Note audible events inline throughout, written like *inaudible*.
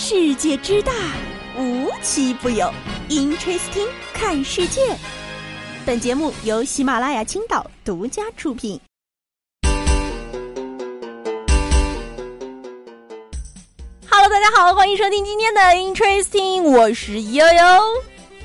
世界之大，无奇不有。Interesting，看世界。本节目由喜马拉雅青岛独家出品。Hello，大家好，欢迎收听今天的 Interesting，我是悠悠。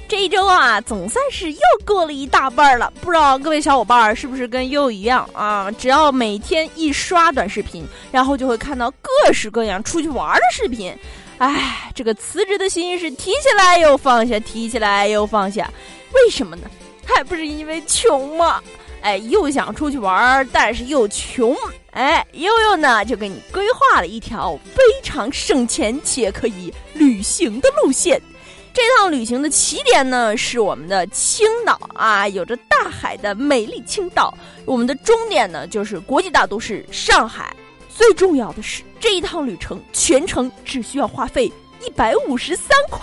这一周啊，总算是又过了一大半了。不知道各位小伙伴是不是跟悠悠一样啊？只要每天一刷短视频，然后就会看到各式各样出去玩的视频。唉，这个辞职的心是提起来又放下，提起来又放下。为什么呢？还不是因为穷吗？哎，又想出去玩，但是又穷。哎，悠悠呢就给你规划了一条非常省钱且可以旅行的路线。这趟旅行的起点呢是我们的青岛啊，有着大海的美丽青岛。我们的终点呢就是国际大都市上海。最重要的是，这一趟旅程全程只需要花费一百五十三块。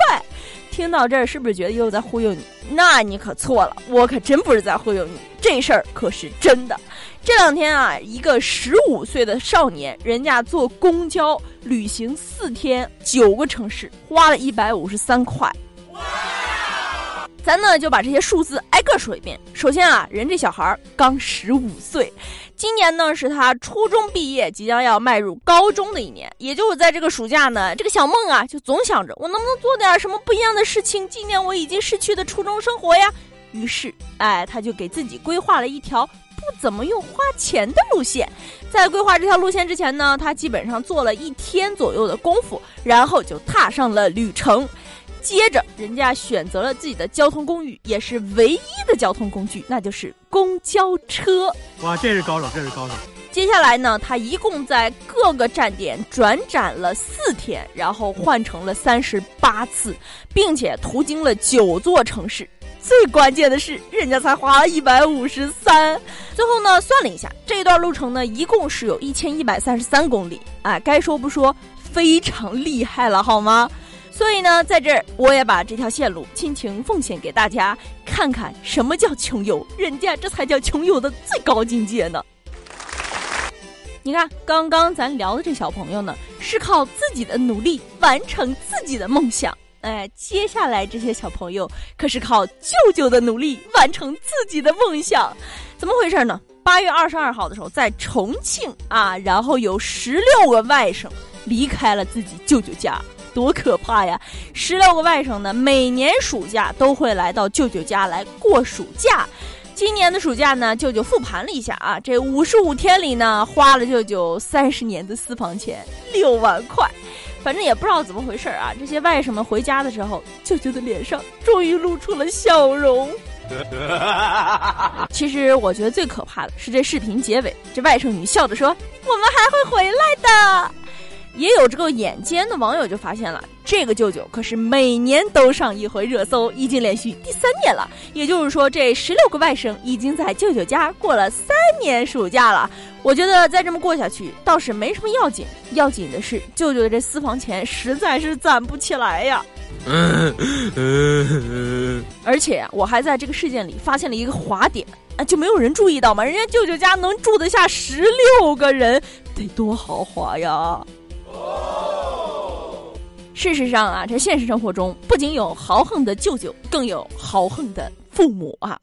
听到这儿，是不是觉得又在忽悠你？那你可错了，我可真不是在忽悠你，这事儿可是真的。这两天啊，一个十五岁的少年，人家坐公交旅行四天，九个城市，花了一百五十三块。咱呢就把这些数字挨个说一遍。首先啊，人这小孩儿刚十五岁，今年呢是他初中毕业，即将要迈入高中的一年。也就是在这个暑假呢，这个小梦啊就总想着我能不能做点什么不一样的事情，纪念我已经逝去的初中生活呀。于是，哎，他就给自己规划了一条不怎么用花钱的路线。在规划这条路线之前呢，他基本上做了一天左右的功夫，然后就踏上了旅程。接着，人家选择了自己的交通工具，也是唯一的交通工具，那就是公交车。哇，这是高手，这是高手。接下来呢，他一共在各个站点转展了四天，然后换乘了三十八次，并且途经了九座城市。最关键的是，人家才花了一百五十三。最后呢，算了一下，这段路程呢，一共是有一千一百三十三公里。哎，该说不说，非常厉害了，好吗？所以呢，在这儿我也把这条线路亲情奉献给大家，看看什么叫穷游，人家这才叫穷游的最高境界呢。你看，刚刚咱聊的这小朋友呢，是靠自己的努力完成自己的梦想。哎，接下来这些小朋友可是靠舅舅的努力完成自己的梦想。怎么回事呢？八月二十二号的时候，在重庆啊，然后有十六个外甥离开了自己舅舅家。多可怕呀！十六个外甥呢，每年暑假都会来到舅舅家来过暑假。今年的暑假呢，舅舅复盘了一下啊，这五十五天里呢，花了舅舅三十年的私房钱六万块。反正也不知道怎么回事啊，这些外甥们回家的时候，舅舅的脸上终于露出了笑容。*laughs* 其实我觉得最可怕的是这视频结尾，这外甥女笑着说：“我们还会回来的。”也有这个眼尖的网友就发现了，这个舅舅可是每年都上一回热搜，已经连续第三年了。也就是说，这十六个外甥已经在舅舅家过了三年暑假了。我觉得再这么过下去倒是没什么要紧，要紧的是舅舅的这私房钱实在是攒不起来呀。*laughs* 而且我还在这个事件里发现了一个滑点，啊，就没有人注意到吗？人家舅舅家能住得下十六个人，得多豪华呀！事实上啊，这现实生活中不仅有豪横的舅舅，更有豪横的父母啊！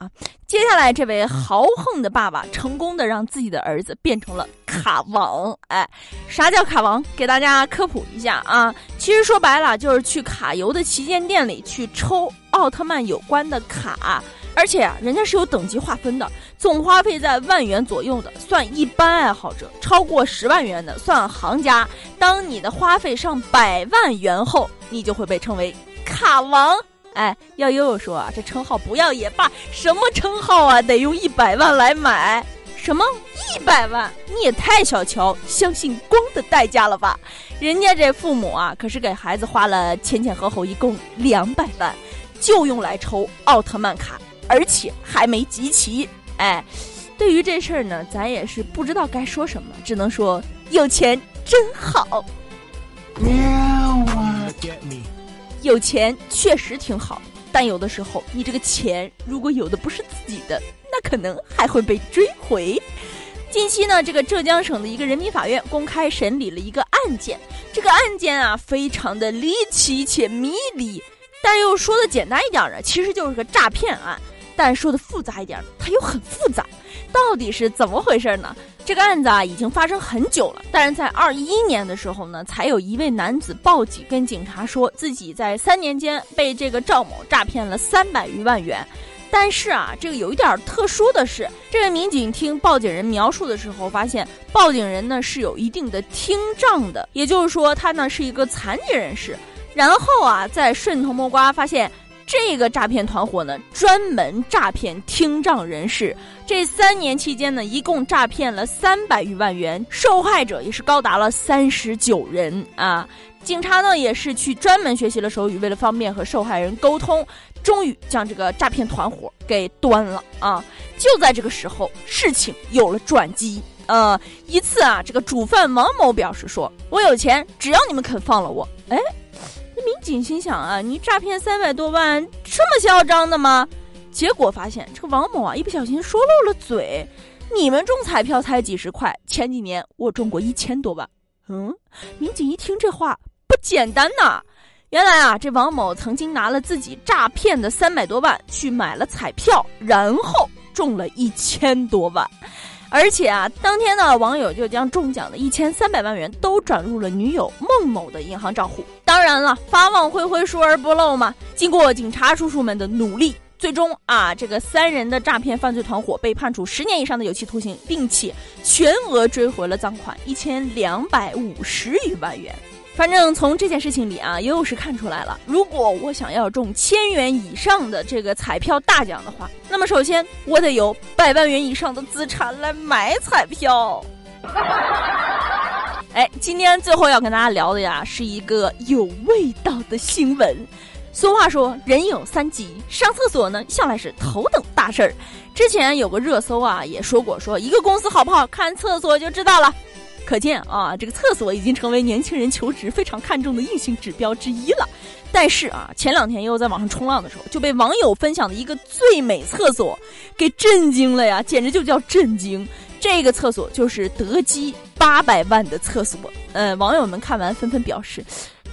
接下来，这位豪横的爸爸成功的让自己的儿子变成了卡王。哎，啥叫卡王？给大家科普一下啊！其实说白了，就是去卡游的旗舰店里去抽奥特曼有关的卡。而且啊，人家是有等级划分的，总花费在万元左右的算一般爱好者，超过十万元的算行家。当你的花费上百万元后，你就会被称为卡王。哎，要悠悠说啊，这称号不要也罢，什么称号啊，得用一百万来买？什么一百万？你也太小瞧相信光的代价了吧？人家这父母啊，可是给孩子花了前前后后一共两百万，就用来抽奥特曼卡。而且还没集齐，哎，对于这事儿呢，咱也是不知道该说什么，只能说有钱真好。有钱确实挺好，但有的时候你这个钱如果有的不是自己的，那可能还会被追回。近期呢，这个浙江省的一个人民法院公开审理了一个案件。这个案件啊，非常的离奇且迷离，但又说的简单一点呢，其实就是个诈骗案。但说的复杂一点，它又很复杂，到底是怎么回事呢？这个案子啊，已经发生很久了，但是在二一年的时候呢，才有一位男子报警跟警察说自己在三年间被这个赵某诈骗了三百余万元。但是啊，这个有一点特殊的是，这位民警听报警人描述的时候，发现报警人呢是有一定的听障的，也就是说他呢是一个残疾人士。然后啊，在顺藤摸瓜发现，这个诈骗团伙呢专门诈骗听障人士。这三年期间呢，一共诈骗了三百余万元，受害者也是高达了三十九人啊。警察呢也是去专门学习了手语，为了方便和受害人沟通。终于将这个诈骗团伙给端了啊！就在这个时候，事情有了转机。呃，一次啊，这个主犯王某表示说：“我有钱，只要你们肯放了我。”哎，民警心想啊，你诈骗三百多万，这么嚣张的吗？结果发现这个王某啊，一不小心说漏了嘴：“你们中彩票才几十块，前几年我中过一千多万。”嗯，民警一听这话，不简单呐。原来啊，这王某曾经拿了自己诈骗的三百多万去买了彩票，然后中了一千多万，而且啊，当天呢，网友就将中奖的一千三百万元都转入了女友孟某的银行账户。当然了，法网恢恢，疏而不漏嘛。经过警察叔叔们的努力，最终啊，这个三人的诈骗犯罪团伙被判处十年以上的有期徒刑，并且全额追回了赃款一千两百五十余万元。反正从这件事情里啊，又是看出来了。如果我想要中千元以上的这个彩票大奖的话，那么首先我得有百万元以上的资产来买彩票。*laughs* 哎，今天最后要跟大家聊的呀，是一个有味道的新闻。俗话说，人有三急，上厕所呢向来是头等大事儿。之前有个热搜啊，也说过，说一个公司好不好看厕所就知道了。可见啊，这个厕所已经成为年轻人求职非常看重的硬性指标之一了。但是啊，前两天又在网上冲浪的时候，就被网友分享的一个最美厕所给震惊了呀，简直就叫震惊！这个厕所就是德基八百万的厕所。呃，网友们看完纷纷表示，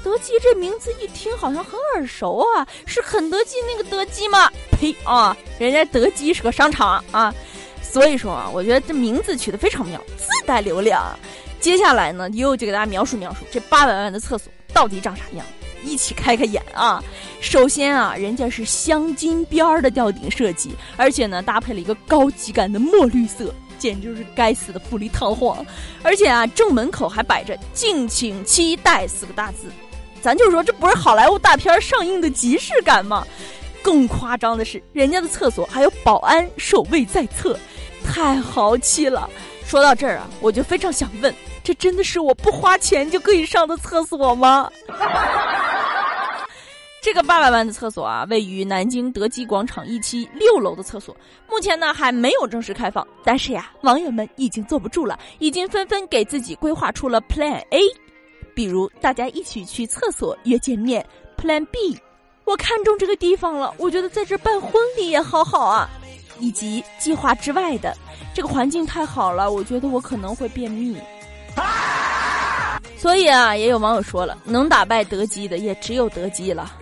德基这名字一听好像很耳熟啊，是肯德基那个德基吗？呸啊，人家德基是个商场啊。所以说啊，我觉得这名字取得非常妙，自带流量。接下来呢，又就给大家描述描述这八百万的厕所到底长啥样，一起开开眼啊！首先啊，人家是镶金边儿的吊顶设计，而且呢，搭配了一个高级感的墨绿色，简直就是该死的富丽堂皇。而且啊，正门口还摆着“敬请期待”四个大字，咱就说这不是好莱坞大片上映的即视感吗？更夸张的是，人家的厕所还有保安守卫在侧，太豪气了。说到这儿啊，我就非常想问。这真的是我不花钱就可以上的厕所吗？*laughs* 这个八百万的厕所啊，位于南京德基广场一期六楼的厕所，目前呢还没有正式开放。但是呀，网友们已经坐不住了，已经纷纷给自己规划出了 Plan A，比如大家一起去厕所约见面；Plan B，我看中这个地方了，我觉得在这办婚礼也好好啊；以及计划之外的，这个环境太好了，我觉得我可能会便秘。*laughs* 所以啊，也有网友说了，能打败德基的也只有德基了。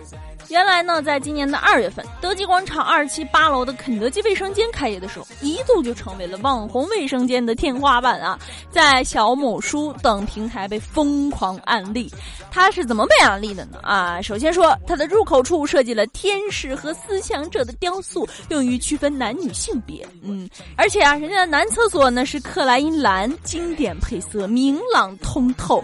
原来呢，在今年的二月份，德基广场二期八楼的肯德基卫生间开业的时候，一度就成为了网红卫生间的天花板啊，在小某书等平台被疯狂案例。它是怎么被案例的呢？啊，首先说它的入口处设计了天使和思想者的雕塑，用于区分男女性别。嗯，而且啊，人家的男厕所呢是克莱因蓝经典配色，明朗通透。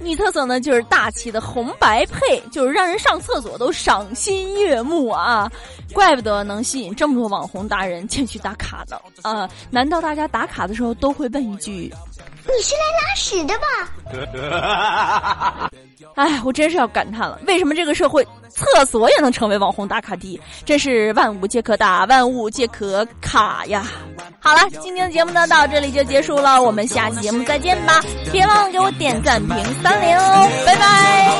女厕所呢，就是大气的红白配，就是让人上厕所都赏心悦目啊！怪不得能吸引这么多网红达人前去打卡呢。啊，难道大家打卡的时候都会问一句：“你是来拉屎的吧？” *laughs* 哎，我真是要感叹了，为什么这个社会厕所也能成为网红打卡地？真是万物皆可打，万物皆可卡呀！好了，今天的节目呢到这里就结束了，我们下期节目再见吧！别忘了给我点赞、评三连哦，拜拜。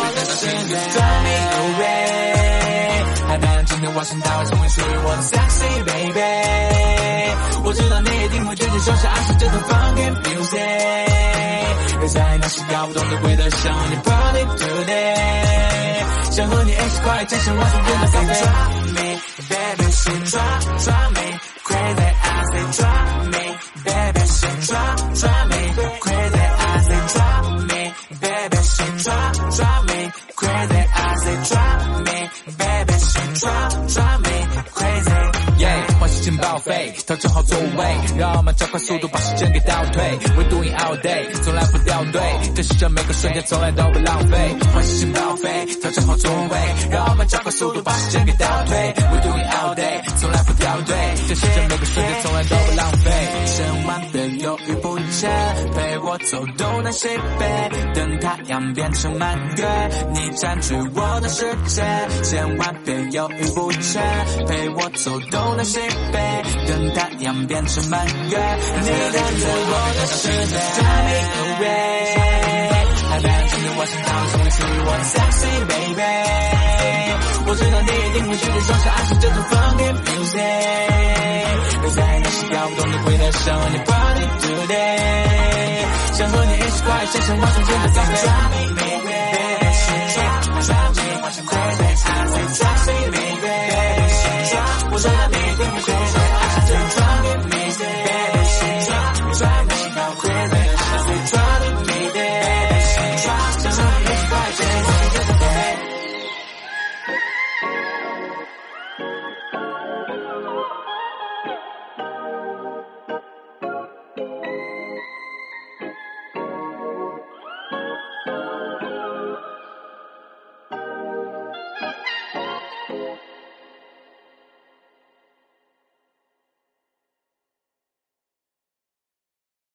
我知道你一定会直接收下爱上这种 funky music。在那些搞不懂的规则，想和你 party today，想和你一起快健身，完成变得飞飞。Drop me, baby, drop, drop me, 快速度把时间给倒退。We're doing all day，从来不掉队，珍惜着每个瞬间，从来都不浪费。欢喜情报废，调整好座位，让我们加快速度把时间给倒退。We're doing all day，从来不掉队，珍惜着每个瞬间，从来都不浪费。千万别犹豫不决，陪我走东南西北，等太阳变成满月，你占据我的世界。千万别犹豫不决，陪我走东南西北，等太阳变成满月，你占据我的世界。Drive me away，海边今天晚上到星期我的 sexy baby，我知道你一定会直接收下爱上这种 funky music，而在那些搞不懂的规则，想和你 party today，想和你一起快健身，完成这个 Drive me baby，穿你花衬衫，穿你，我穿的美。